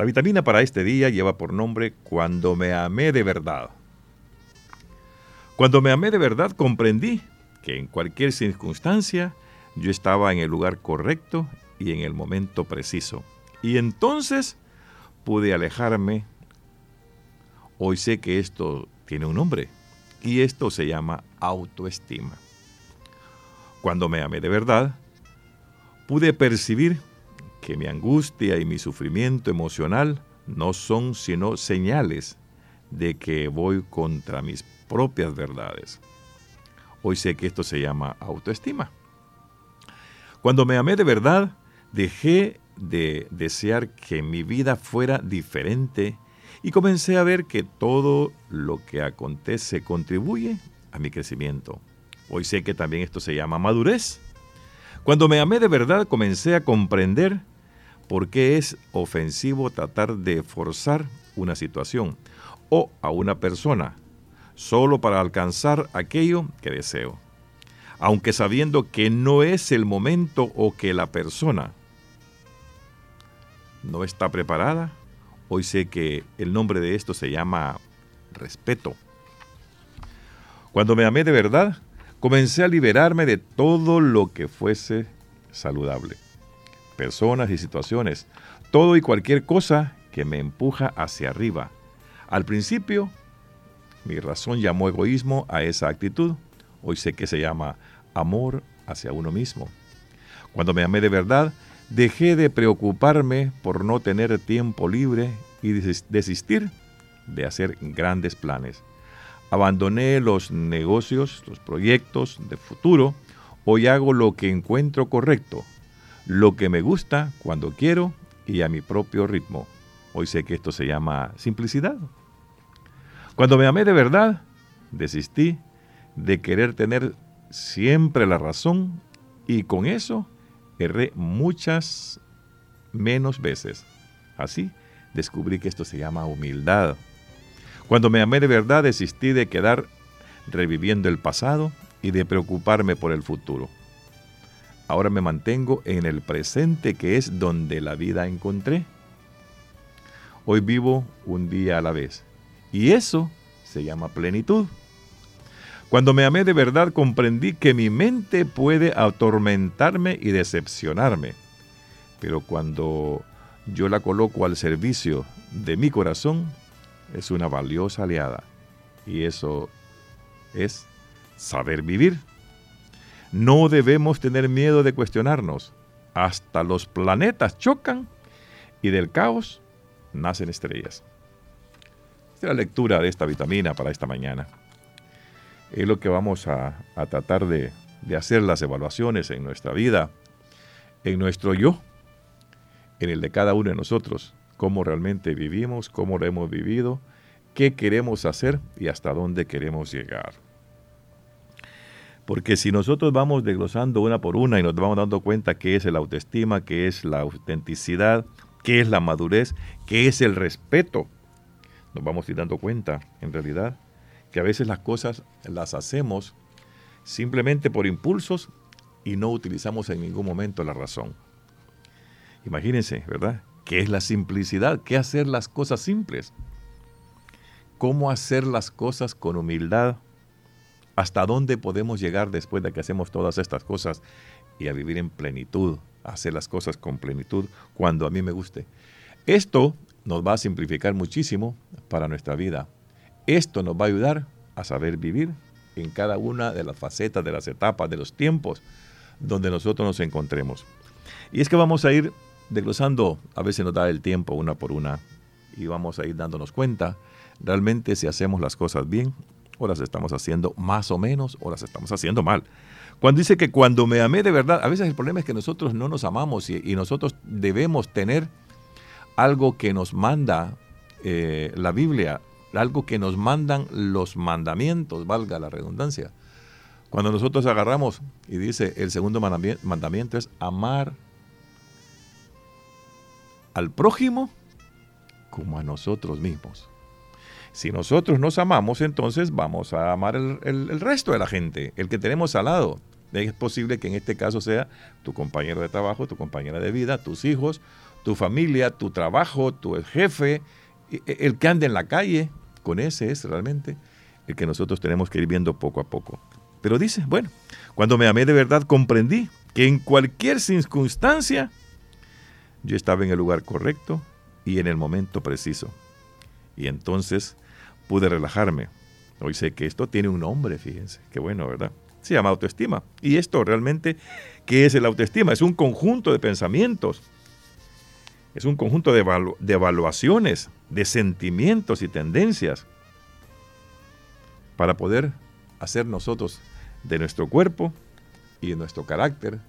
La vitamina para este día lleva por nombre Cuando me amé de verdad. Cuando me amé de verdad comprendí que en cualquier circunstancia yo estaba en el lugar correcto y en el momento preciso. Y entonces pude alejarme. Hoy sé que esto tiene un nombre y esto se llama autoestima. Cuando me amé de verdad, pude percibir que mi angustia y mi sufrimiento emocional no son sino señales de que voy contra mis propias verdades. Hoy sé que esto se llama autoestima. Cuando me amé de verdad, dejé de desear que mi vida fuera diferente y comencé a ver que todo lo que acontece contribuye a mi crecimiento. Hoy sé que también esto se llama madurez. Cuando me amé de verdad comencé a comprender por qué es ofensivo tratar de forzar una situación o a una persona solo para alcanzar aquello que deseo. Aunque sabiendo que no es el momento o que la persona no está preparada, hoy sé que el nombre de esto se llama respeto. Cuando me amé de verdad, comencé a liberarme de todo lo que fuese saludable. Personas y situaciones, todo y cualquier cosa que me empuja hacia arriba. Al principio mi razón llamó egoísmo a esa actitud. Hoy sé que se llama amor hacia uno mismo. Cuando me amé de verdad, dejé de preocuparme por no tener tiempo libre y desistir de hacer grandes planes. Abandoné los negocios, los proyectos de futuro. Hoy hago lo que encuentro correcto, lo que me gusta cuando quiero y a mi propio ritmo. Hoy sé que esto se llama simplicidad. Cuando me amé de verdad, desistí de querer tener siempre la razón y con eso erré muchas menos veces. Así descubrí que esto se llama humildad. Cuando me amé de verdad, desistí de quedar reviviendo el pasado y de preocuparme por el futuro. Ahora me mantengo en el presente que es donde la vida encontré. Hoy vivo un día a la vez y eso se llama plenitud. Cuando me amé de verdad comprendí que mi mente puede atormentarme y decepcionarme. Pero cuando yo la coloco al servicio de mi corazón, es una valiosa aliada. Y eso es saber vivir. No debemos tener miedo de cuestionarnos. Hasta los planetas chocan y del caos nacen estrellas la lectura de esta vitamina para esta mañana. Es lo que vamos a, tratar de hacer las evaluaciones en nuestra vida, en nuestro yo, en el de cada uno de nosotros, cómo realmente vivimos, cómo lo hemos vivido, qué queremos hacer y hasta dónde queremos llegar. Porque si nosotros vamos desglosando una por una y nos vamos dando cuenta qué es el autoestima, qué es la autenticidad, qué es la madurez, qué es el respeto, nos vamos a ir dando cuenta, en realidad, que a veces las cosas las hacemos simplemente por impulsos y no utilizamos en ningún momento la razón. Imagínense, ¿verdad? ¿Qué es la simplicidad? ¿Qué hacer las cosas simples? ¿Cómo hacer las cosas con humildad? ¿Hasta dónde podemos llegar después de que hacemos todas estas cosas y a vivir en plenitud, hacer las cosas con plenitud cuando a mí me guste? Esto nos va a simplificar muchísimo para nuestra vida. Esto nos va a ayudar a saber vivir en cada una de las facetas, de las etapas, de los tiempos donde nosotros nos encontremos. Y es que vamos a ir desglosando, a veces nos da el tiempo una por una, y vamos a ir dándonos cuenta realmente si hacemos las cosas bien o las estamos haciendo más o menos o las estamos haciendo mal. Cuando dice que cuando me amé de verdad, a veces el problema es que nosotros no nos amamos y, nosotros debemos tener algo que nos manda eh, la Biblia, algo que nos mandan los mandamientos, valga la redundancia. Cuando nosotros agarramos y dice el segundo mandamiento es amar al prójimo como a nosotros mismos. Si nosotros nos amamos, entonces vamos a amar el, el, resto de la gente, el que tenemos al lado. Es posible que en este caso sea tu compañero de trabajo, tu compañera de vida, tus hijos, tu familia, tu trabajo, tu jefe, e, e, el que anda en la calle. Con ese es realmente el que nosotros tenemos que ir viendo poco a poco. Pero dice, bueno, cuando me amé de verdad comprendí que en cualquier circunstancia yo estaba en el lugar correcto y en el momento preciso. Y entonces pude relajarme. Hoy sé que esto tiene un nombre, fíjense, qué bueno, ¿verdad? Se llama autoestima. Y esto realmente, ¿qué es el autoestima? Es un conjunto de pensamientos, es un conjunto de, de evaluaciones, de sentimientos y tendencias para poder hacer nosotros de nuestro cuerpo y de nuestro carácter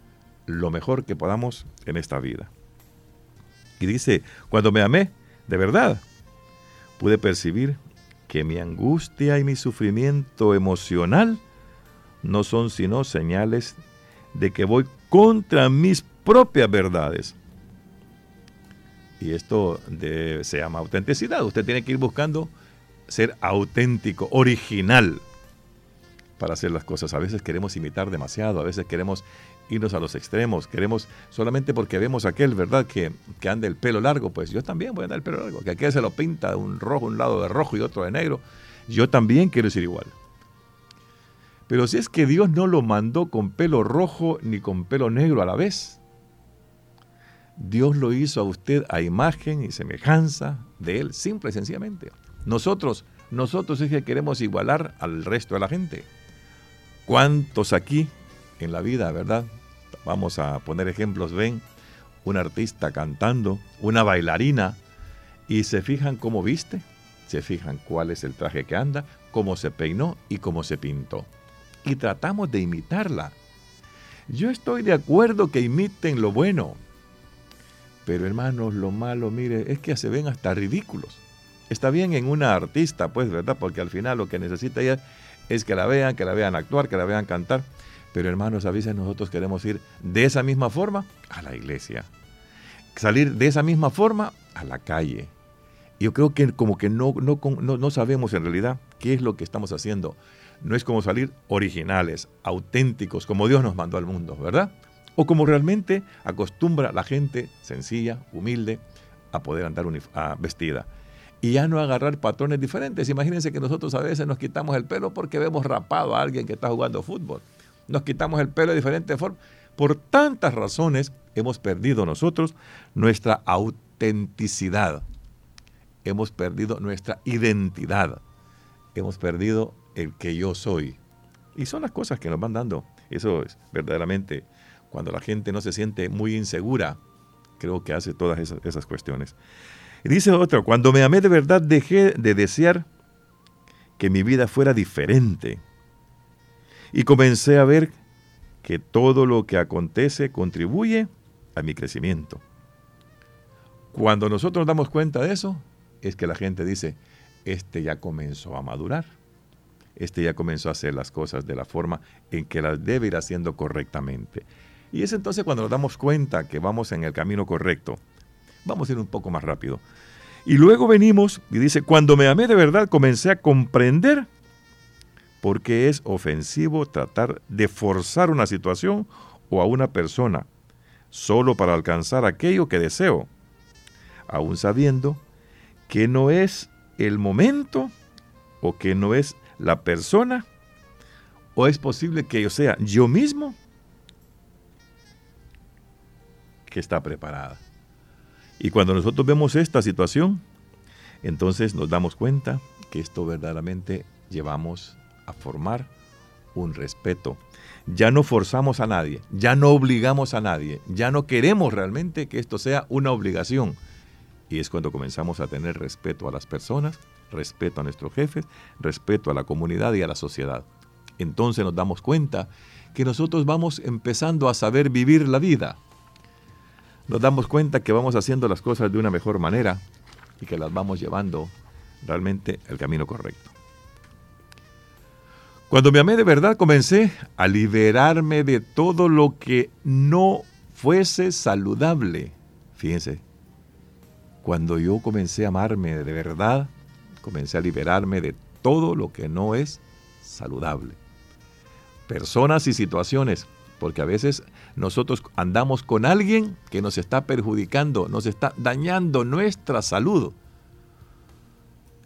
lo mejor que podamos en esta vida. Y dice, cuando me amé, de verdad, pude percibir que mi angustia y mi sufrimiento emocional no son sino señales de que voy contra mis propias verdades. Y esto se llama autenticidad. Usted tiene que ir buscando ser auténtico, original para hacer las cosas. A veces queremos imitar demasiado, a veces queremos irnos a los extremos, queremos solamente porque vemos aquel, ¿verdad? Que, que anda el pelo largo, pues yo también voy a andar el pelo largo, que aquel se lo pinta un rojo, un lado de rojo y otro de negro, yo también quiero ser igual. Pero si es que Dios no lo mandó con pelo rojo ni con pelo negro a la vez, Dios lo hizo a usted a imagen y semejanza de Él, simple y sencillamente. Nosotros, nosotros es que queremos igualar al resto de la gente. ¿Cuántos aquí en la vida, verdad? Vamos a poner ejemplos, ven un artista cantando, una bailarina, y se fijan cómo viste, se fijan cuál es el traje que anda, cómo se peinó y cómo se pintó. Y tratamos de imitarla. Yo estoy de acuerdo que imiten lo bueno, pero hermanos, lo malo, mire, es que se ven hasta ridículos. Está bien en una artista, pues, ¿verdad? Porque al final lo que necesita ella es que la vean, que la vean actuar, que la vean cantar. Pero hermanos, a veces nosotros queremos ir de esa misma forma a la iglesia. Salir de esa misma forma a la calle. Yo creo que como que no, no, no, sabemos en realidad qué es lo que estamos haciendo. No es como salir originales, auténticos, como Dios nos mandó al mundo, ¿verdad? O como realmente acostumbra la gente sencilla, humilde, a poder andar vestida y ya no agarrar patrones diferentes. Imagínense que nosotros a veces nos quitamos el pelo porque vemos rapado a alguien que está jugando fútbol. Nos quitamos el pelo de diferente forma. Por tantas razones hemos perdido nosotros nuestra autenticidad. Hemos perdido nuestra identidad. Hemos perdido el que yo soy. Y son las cosas que nos van dando. Eso es verdaderamente cuando la gente no se siente muy insegura, creo que hace todas esas, cuestiones. Y dice otro, cuando me amé de verdad dejé de desear que mi vida fuera diferente. Y comencé a ver que todo lo que acontece contribuye a mi crecimiento. Cuando nosotros nos damos cuenta de eso, es que la gente dice, este ya comenzó a madurar, este ya comenzó a hacer las cosas de la forma en que las debe ir haciendo correctamente. Y es entonces cuando nos damos cuenta que vamos en el camino correcto. Vamos a ir un poco más rápido. Y luego venimos y dice, cuando me amé de verdad comencé a comprender por qué es ofensivo tratar de forzar una situación o a una persona solo para alcanzar aquello que deseo, aún sabiendo que no es el momento o que no es la persona o es posible que yo sea yo mismo que está preparada. Y cuando nosotros vemos esta situación, entonces nos damos cuenta que esto verdaderamente llevamos formar un respeto. Ya no forzamos a nadie, ya no obligamos a nadie, ya no queremos realmente que esto sea una obligación. Y es cuando comenzamos a tener respeto a las personas, respeto a nuestros jefes, respeto a la comunidad y a la sociedad. Entonces nos damos cuenta que nosotros vamos empezando a saber vivir la vida nos damos cuenta que vamos haciendo las cosas de una mejor manera y que las vamos llevando realmente el camino correcto. Cuando me amé de verdad comencé a liberarme de todo lo que no fuese saludable. Fíjense, cuando yo comencé a amarme de verdad, comencé a liberarme de todo lo que no es saludable. Personas y situaciones porque a veces nosotros andamos con alguien que nos está perjudicando, nos está dañando nuestra salud.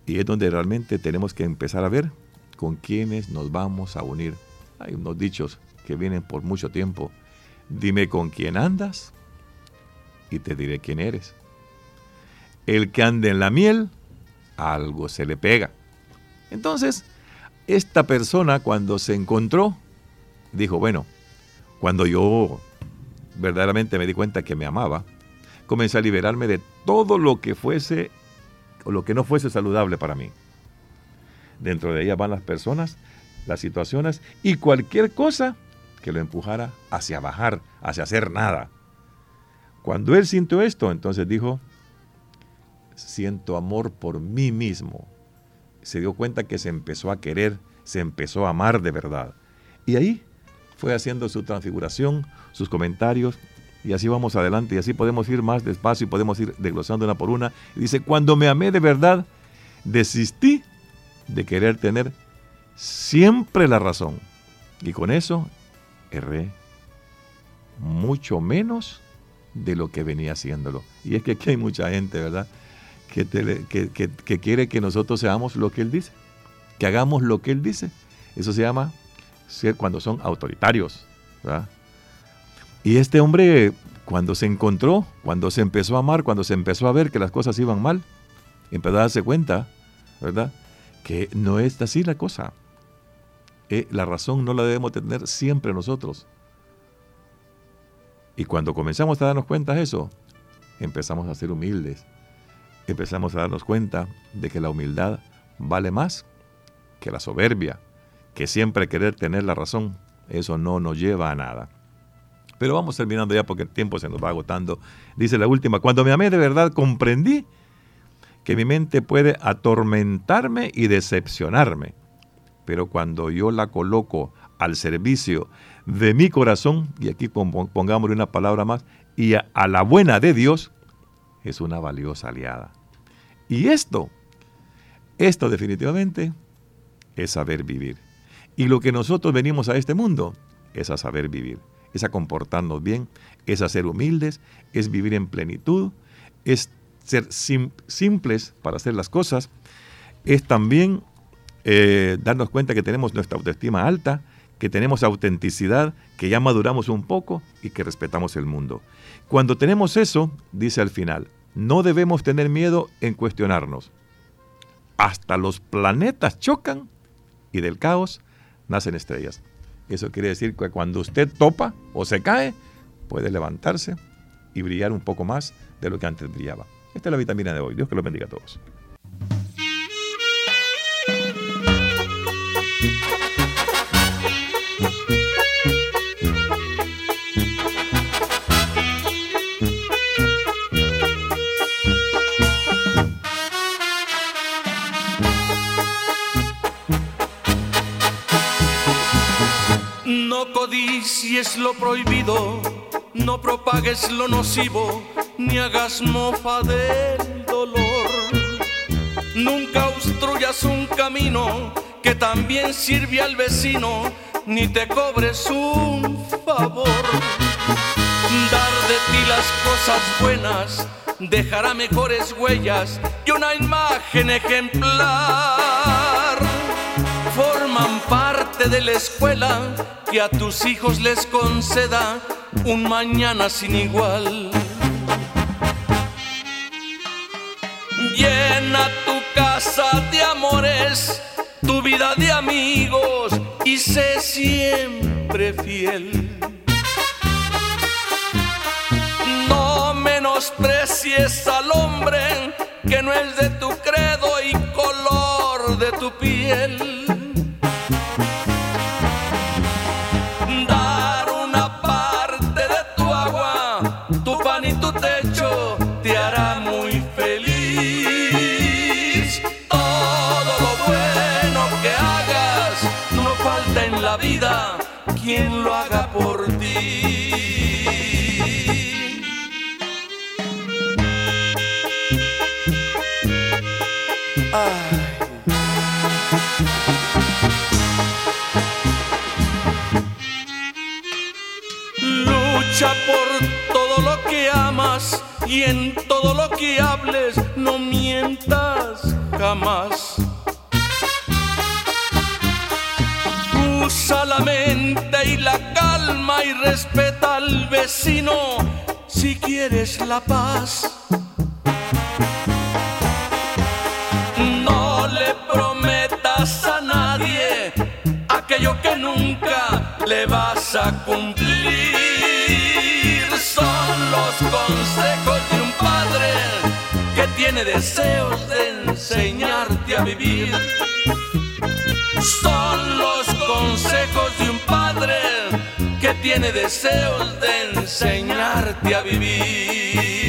Y es donde realmente tenemos que empezar a ver con quiénes nos vamos a unir. Hay unos dichos que vienen por mucho tiempo. Dime con quién andas y te diré quién eres. El que ande en la miel, algo se le pega. Entonces, esta persona cuando se encontró, dijo, bueno, cuando yo verdaderamente me di cuenta que me amaba, comencé a liberarme de todo lo que fuese o lo que no fuese saludable para mí. Dentro de ella van las personas, las situaciones y cualquier cosa que lo empujara hacia bajar, hacia hacer nada. Cuando él sintió esto, entonces dijo, siento amor por mí mismo. Se dio cuenta que se empezó a querer, se empezó a amar de verdad. Y ahí fue haciendo su transfiguración, sus comentarios, y así vamos adelante, y así podemos ir más despacio y podemos ir desglosando una por una. Y dice, cuando me amé de verdad, desistí de querer tener siempre la razón. Y con eso erré mucho menos de lo que venía haciéndolo. Y es que aquí hay mucha gente, ¿verdad? Que, que, quiere que nosotros seamos lo que Él dice, que hagamos lo que Él dice. Eso se llama ser cuando son autoritarios. ¿verdad? Y este hombre, cuando se encontró, cuando se empezó a amar, cuando se empezó a ver que las cosas iban mal, empezó a darse cuenta, ¿verdad? Que no es así la cosa. Eh, la razón no la debemos tener siempre nosotros. Y cuando comenzamos a darnos cuenta de eso, empezamos a ser humildes. Empezamos a darnos cuenta de que la humildad vale más que la soberbia, que siempre querer tener la razón, eso no nos lleva a nada. Pero vamos terminando ya porque el tiempo se nos va agotando. Dice la última, cuando me amé de verdad comprendí que mi mente puede atormentarme y decepcionarme pero cuando yo la coloco al servicio de mi corazón, y aquí pongámosle una palabra más, y a, la buena de Dios, es una valiosa aliada. Y esto, esto definitivamente es saber vivir. Y lo que nosotros venimos a este mundo es a saber vivir, es a comportarnos bien, es a ser humildes, es vivir en plenitud, es ser simples para hacer las cosas, es también eh, darnos cuenta que tenemos nuestra autoestima alta, que tenemos autenticidad, que ya maduramos un poco y que respetamos el mundo. Cuando tenemos eso, dice al final, no debemos tener miedo en cuestionarnos. Hasta los planetas chocan y del caos nacen estrellas. Eso quiere decir que cuando usted topa o se cae, puede levantarse y brillar un poco más de lo que antes brillaba. Esta es la vitamina de hoy. Dios que los bendiga a todos. No codicies lo prohibido, no propagues lo nocivo, ni hagas mofa del dolor. Nunca obstruyas un camino que también sirve al vecino, ni te cobres un favor. Dar de ti las cosas buenas dejará mejores huellas y una imagen ejemplar. Forman parte de la escuela que a tus hijos les conceda un mañana sin igual. Llena tu casa de amores tu vida de amigos y sé siempre fiel. No menosprecies al hombre que no es de tu credo y color de tu piel. Lo haga por ti. Lucha por todo lo que amas y en todo lo que hables no mientas jamás. Usa la mente y la calma y respeta al vecino si quieres la paz. No le prometas a nadie aquello que nunca le vas a cumplir. Son los consejos de un padre que tiene deseos de enseñarte a vivir. Tiene deseos de enseñarte a vivir.